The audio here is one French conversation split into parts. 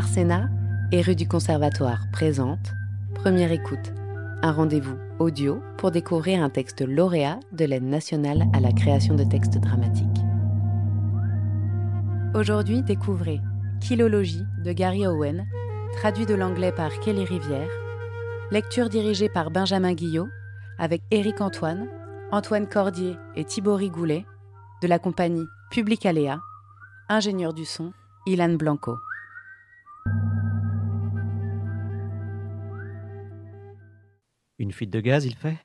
Arsena et rue du Conservatoire présente Première écoute, un rendez-vous audio pour découvrir un texte lauréat de l'aide nationale à la création de textes dramatiques. Aujourd'hui, découvrez Kilologie de Gary Owen, traduit de l'anglais par Kelly Rivière, lecture dirigée par Benjamin Guillot, avec Éric Antoine, Antoine Cordier et Thibaut Goulet, de la compagnie Public Aléa, ingénieur du son, Ilan Blanco. Une fuite de gaz, il fait?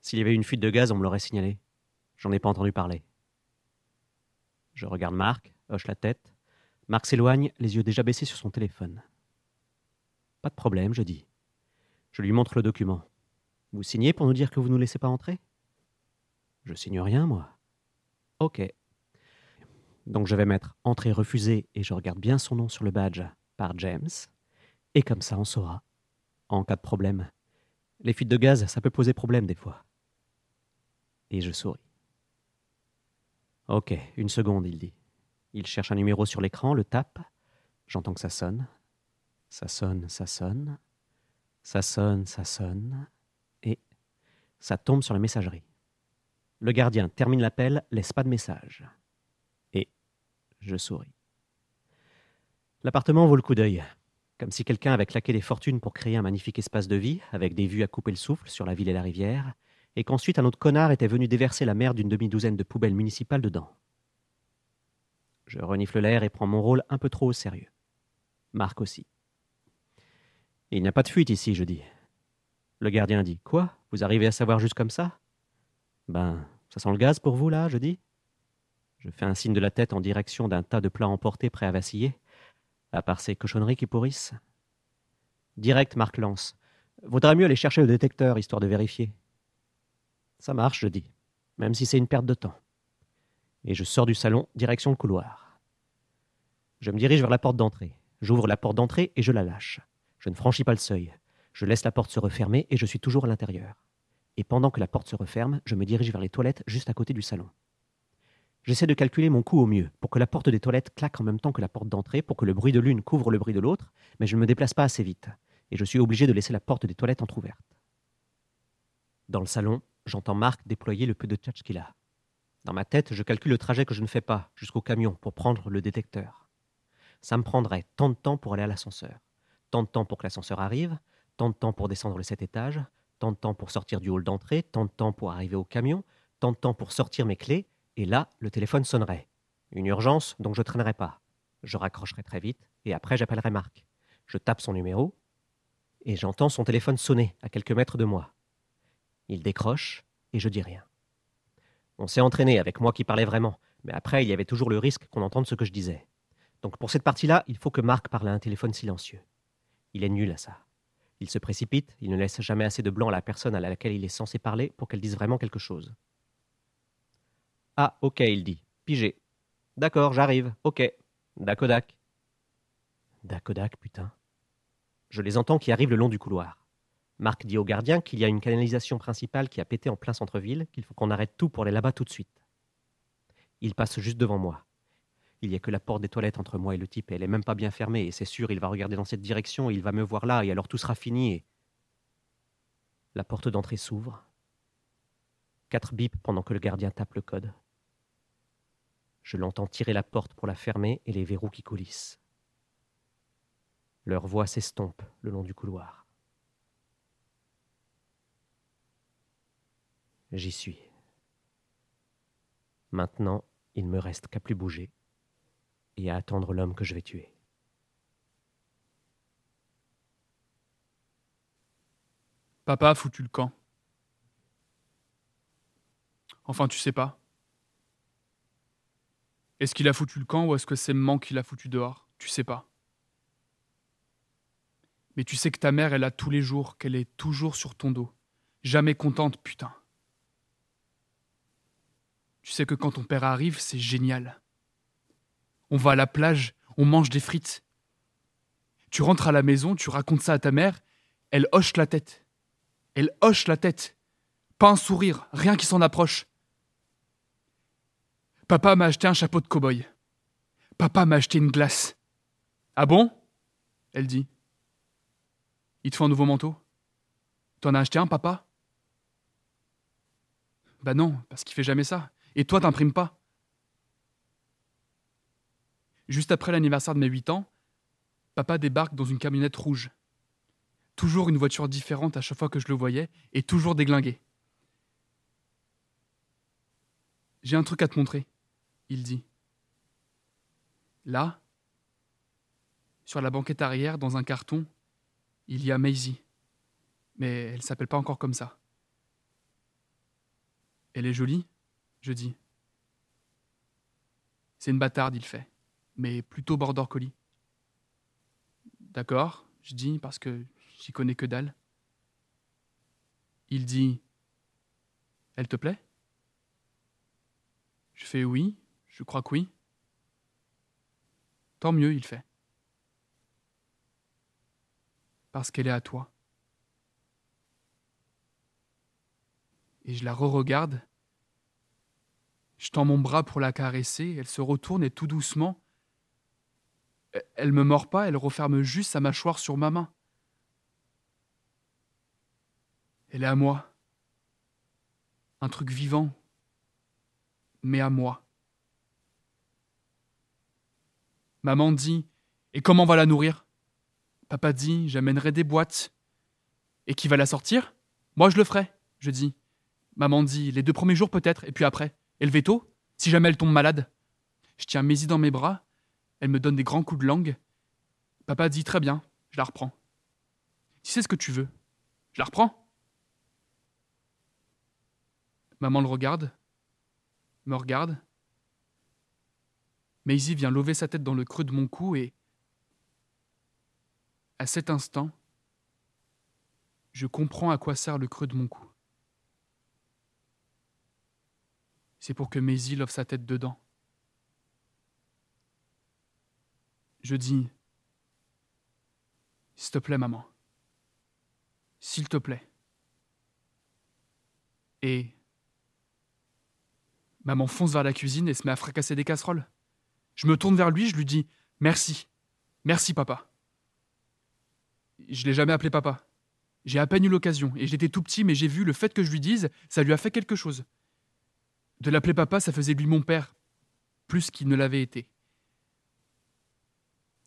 S'il y avait une fuite de gaz, on me l'aurait signalé. J'en ai pas entendu parler. Je regarde Marc, hoche la tête. Marc s'éloigne, les yeux déjà baissés sur son téléphone. Pas de problème, je dis. Je lui montre le document. Vous signez pour nous dire que vous ne nous laissez pas entrer? Je signe rien, moi. Ok. Donc je vais mettre entrée refusée et je regarde bien son nom sur le badge par James. Et comme ça, on saura. En cas de problème. Les fuites de gaz, ça peut poser problème des fois. Et je souris. Ok, une seconde, il dit. Il cherche un numéro sur l'écran, le tape. J'entends que ça sonne. Ça sonne, ça sonne. Ça sonne, ça sonne. Et ça tombe sur la messagerie. Le gardien termine l'appel, laisse pas de message. Et je souris. L'appartement vaut le coup d'œil comme si quelqu'un avait claqué des fortunes pour créer un magnifique espace de vie, avec des vues à couper le souffle sur la ville et la rivière, et qu'ensuite un autre connard était venu déverser la mer d'une demi-douzaine de poubelles municipales dedans. Je renifle l'air et prends mon rôle un peu trop au sérieux. Marc aussi. Il n'y a pas de fuite ici, je dis. Le gardien dit Quoi? Vous arrivez à savoir juste comme ça Ben, ça sent le gaz pour vous, là, je dis. Je fais un signe de la tête en direction d'un tas de plats emportés prêts à vaciller à part ces cochonneries qui pourrissent? Direct, Marc lance. Vaudrait mieux aller chercher le détecteur, histoire de vérifier. Ça marche, je dis, même si c'est une perte de temps. Et je sors du salon, direction le couloir. Je me dirige vers la porte d'entrée. J'ouvre la porte d'entrée et je la lâche. Je ne franchis pas le seuil. Je laisse la porte se refermer et je suis toujours à l'intérieur. Et pendant que la porte se referme, je me dirige vers les toilettes juste à côté du salon. J'essaie de calculer mon coût au mieux, pour que la porte des toilettes claque en même temps que la porte d'entrée, pour que le bruit de l'une couvre le bruit de l'autre, mais je ne me déplace pas assez vite, et je suis obligé de laisser la porte des toilettes entr'ouverte. Dans le salon, j'entends Marc déployer le peu de tchatch qu'il a. Dans ma tête, je calcule le trajet que je ne fais pas jusqu'au camion pour prendre le détecteur. Ça me prendrait tant de temps pour aller à l'ascenseur, tant de temps pour que l'ascenseur arrive, tant de temps pour descendre les sept étages, tant de temps pour sortir du hall d'entrée, tant de temps pour arriver au camion, tant de temps pour sortir mes clés, et là, le téléphone sonnerait. Une urgence, donc je traînerai pas. Je raccrocherai très vite, et après j'appellerai Marc. Je tape son numéro, et j'entends son téléphone sonner à quelques mètres de moi. Il décroche, et je dis rien. On s'est entraîné avec moi qui parlais vraiment, mais après il y avait toujours le risque qu'on entende ce que je disais. Donc pour cette partie-là, il faut que Marc parle à un téléphone silencieux. Il est nul à ça. Il se précipite, il ne laisse jamais assez de blanc à la personne à laquelle il est censé parler pour qu'elle dise vraiment quelque chose. Ah, ok, il dit. Pigé. D'accord, j'arrive. Ok. Dakodak. Dakodak, putain. Je les entends qui arrivent le long du couloir. Marc dit au gardien qu'il y a une canalisation principale qui a pété en plein centre-ville, qu'il faut qu'on arrête tout pour aller là-bas tout de suite. Il passe juste devant moi. Il n'y a que la porte des toilettes entre moi et le type, elle est même pas bien fermée, et c'est sûr, il va regarder dans cette direction, il va me voir là, et alors tout sera fini, et... La porte d'entrée s'ouvre. Quatre bips pendant que le gardien tape le code. Je l'entends tirer la porte pour la fermer et les verrous qui coulissent. Leur voix s'estompe le long du couloir. J'y suis. Maintenant, il me reste qu'à plus bouger et à attendre l'homme que je vais tuer. Papa a foutu le camp. Enfin, tu sais pas. Est-ce qu'il a foutu le camp ou est-ce que c'est maman qui l'a foutu dehors? Tu sais pas. Mais tu sais que ta mère est là tous les jours, qu'elle est toujours sur ton dos. Jamais contente, putain. Tu sais que quand ton père arrive, c'est génial. On va à la plage, on mange des frites. Tu rentres à la maison, tu racontes ça à ta mère, elle hoche la tête. Elle hoche la tête. Pas un sourire, rien qui s'en approche. Papa m'a acheté un chapeau de cow-boy. Papa m'a acheté une glace. Ah bon? Elle dit. Il te faut un nouveau manteau? T'en as acheté un, papa? Bah non, parce qu'il fait jamais ça. Et toi, t'imprimes pas. Juste après l'anniversaire de mes 8 ans, papa débarque dans une camionnette rouge. Toujours une voiture différente à chaque fois que je le voyais, et toujours déglingué. J'ai un truc à te montrer, il dit. Là, sur la banquette arrière, dans un carton, il y a Maisie. Mais elle s'appelle pas encore comme ça. Elle est jolie Je dis. C'est une bâtarde, il fait, mais plutôt border collie. D'accord, je dis, parce que j'y connais que dalle. Il dit Elle te plaît? Je fais oui, je crois que oui. Tant mieux, il fait. Parce qu'elle est à toi. Et je la re-regarde. Je tends mon bras pour la caresser, elle se retourne et tout doucement, elle me mord pas, elle referme juste sa mâchoire sur ma main. Elle est à moi. Un truc vivant, mais à moi. Maman dit Et comment va la nourrir? Papa dit J'amènerai des boîtes. Et qui va la sortir? Moi je le ferai, je dis. Maman dit Les deux premiers jours peut-être, et puis après. Et le veto? Si jamais elle tombe malade. Je tiens Maisie dans mes bras elle me donne des grands coups de langue. Papa dit très bien, je la reprends. Tu sais ce que tu veux. Je la reprends. Maman le regarde, me regarde. Maisie vient lever sa tête dans le creux de mon cou et, à cet instant, je comprends à quoi sert le creux de mon cou. C'est pour que Maisie love sa tête dedans. Je dis S'il te plaît, maman. S'il te plaît. Et maman fonce vers la cuisine et se met à fracasser des casseroles. Je me tourne vers lui, je lui dis Merci. Merci, papa. Je l'ai jamais appelé papa. J'ai à peine eu l'occasion, et j'étais tout petit, mais j'ai vu le fait que je lui dise, ça lui a fait quelque chose. De l'appeler papa, ça faisait lui mon père, plus qu'il ne l'avait été.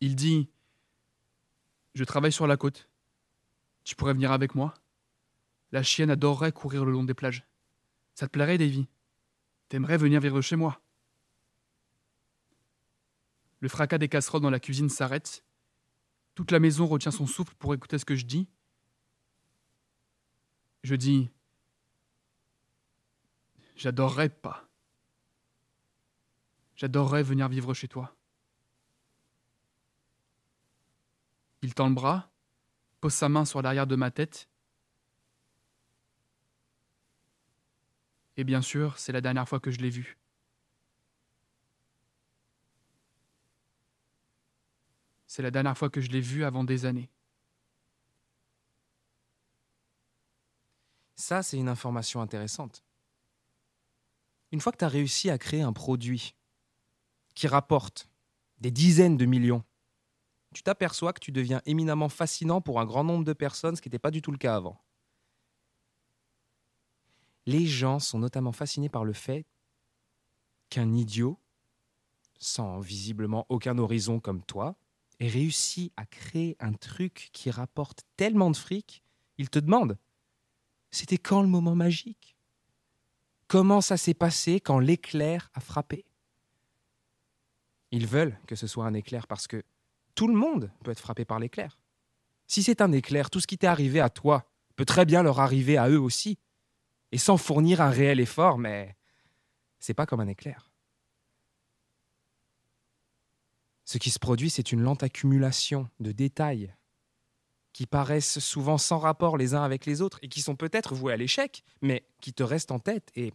Il dit Je travaille sur la côte. Tu pourrais venir avec moi? La chienne adorerait courir le long des plages. Ça te plairait, Davy? T'aimerais venir vivre chez moi? Le fracas des casseroles dans la cuisine s'arrête. Toute la maison retient son souffle pour écouter ce que je dis. Je dis J'adorerais pas. J'adorerais venir vivre chez toi. Il tend le bras, pose sa main sur l'arrière de ma tête. Et bien sûr, c'est la dernière fois que je l'ai vu. C'est la dernière fois que je l'ai vu avant des années. Ça, c'est une information intéressante. Une fois que tu as réussi à créer un produit qui rapporte des dizaines de millions, tu t'aperçois que tu deviens éminemment fascinant pour un grand nombre de personnes, ce qui n'était pas du tout le cas avant. Les gens sont notamment fascinés par le fait qu'un idiot, sans visiblement aucun horizon comme toi, ait réussi à créer un truc qui rapporte tellement de fric, il te demande c'était quand le moment magique? Comment ça s'est passé quand l'éclair a frappé? Ils veulent que ce soit un éclair parce que tout le monde peut être frappé par l'éclair. Si c'est un éclair, tout ce qui t'est arrivé à toi peut très bien leur arriver à eux aussi, et sans fournir un réel effort, mais c'est pas comme un éclair. Ce qui se produit, c'est une lente accumulation de détails qui paraissent souvent sans rapport les uns avec les autres et qui sont peut-être voués à l'échec, mais qui te restent en tête et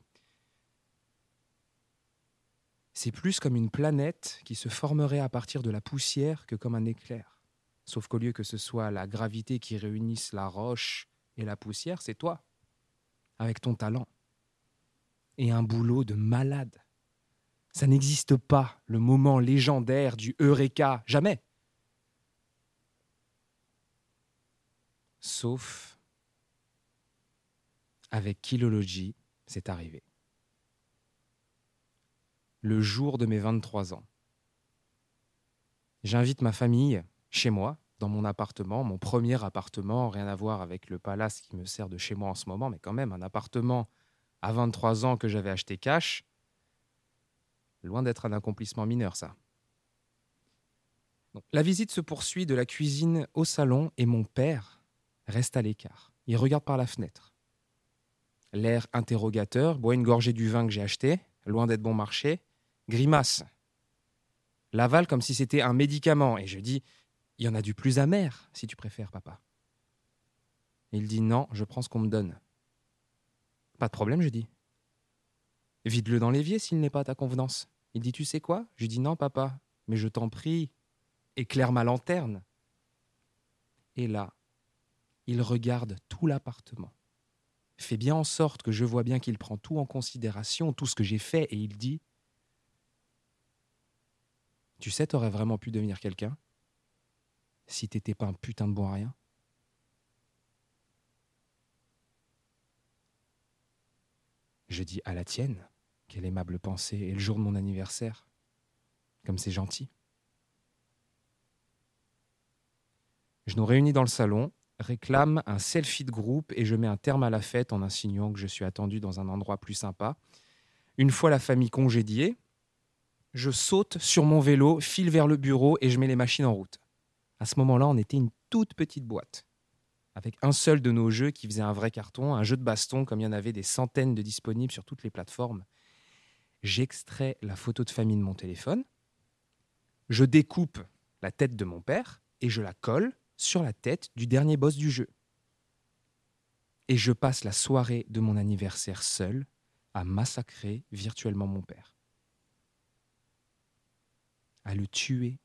c'est plus comme une planète qui se formerait à partir de la poussière que comme un éclair. Sauf qu'au lieu que ce soit la gravité qui réunisse la roche et la poussière, c'est toi, avec ton talent. Et un boulot de malade. Ça n'existe pas, le moment légendaire du Eureka, jamais. Sauf avec Kilology, c'est arrivé. Le jour de mes 23 ans. J'invite ma famille chez moi, dans mon appartement, mon premier appartement, rien à voir avec le palace qui me sert de chez moi en ce moment, mais quand même un appartement à 23 ans que j'avais acheté cash. Loin d'être un accomplissement mineur, ça. la visite se poursuit de la cuisine au salon et mon père reste à l'écart. Il regarde par la fenêtre. L'air interrogateur, boit une gorgée du vin que j'ai acheté, loin d'être bon marché, grimace. L'avale comme si c'était un médicament, et je dis Il y en a du plus amer, si tu préfères, papa. il dit Non, je prends ce qu'on me donne. Pas de problème, je dis. Vide-le dans l'évier s'il n'est pas à ta convenance. Il dit Tu sais quoi? Je dis Non, papa, mais je t'en prie, éclaire ma lanterne. Et là, il regarde tout l'appartement, fait bien en sorte que je vois bien qu'il prend tout en considération, tout ce que j'ai fait, et il dit Tu sais, t'aurais vraiment pu devenir quelqu'un si t'étais pas un putain de bon à rien. Je dis à la tienne, quelle aimable pensée, et le jour de mon anniversaire, comme c'est gentil. Je nous réunis dans le salon, réclame un selfie de groupe et je mets un terme à la fête en insinuant que je suis attendu dans un endroit plus sympa. Une fois la famille congédiée, je saute sur mon vélo, file vers le bureau et je mets les machines en route. À ce moment-là, on était une toute petite boîte, avec un seul de nos jeux qui faisait un vrai carton, un jeu de baston comme il y en avait des centaines de disponibles sur toutes les plateformes. J'extrais la photo de famille de mon téléphone, je découpe la tête de mon père et je la colle sur la tête du dernier boss du jeu. Et je passe la soirée de mon anniversaire seul à massacrer virtuellement mon père. À le tuer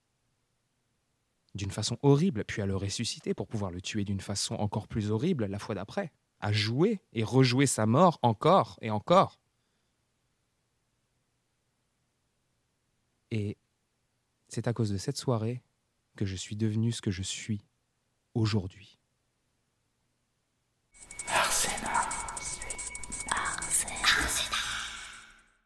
d'une façon horrible, puis à le ressusciter pour pouvoir le tuer d'une façon encore plus horrible la fois d'après. À jouer et rejouer sa mort encore et encore. Et c'est à cause de cette soirée que je suis devenu ce que je suis aujourd'hui.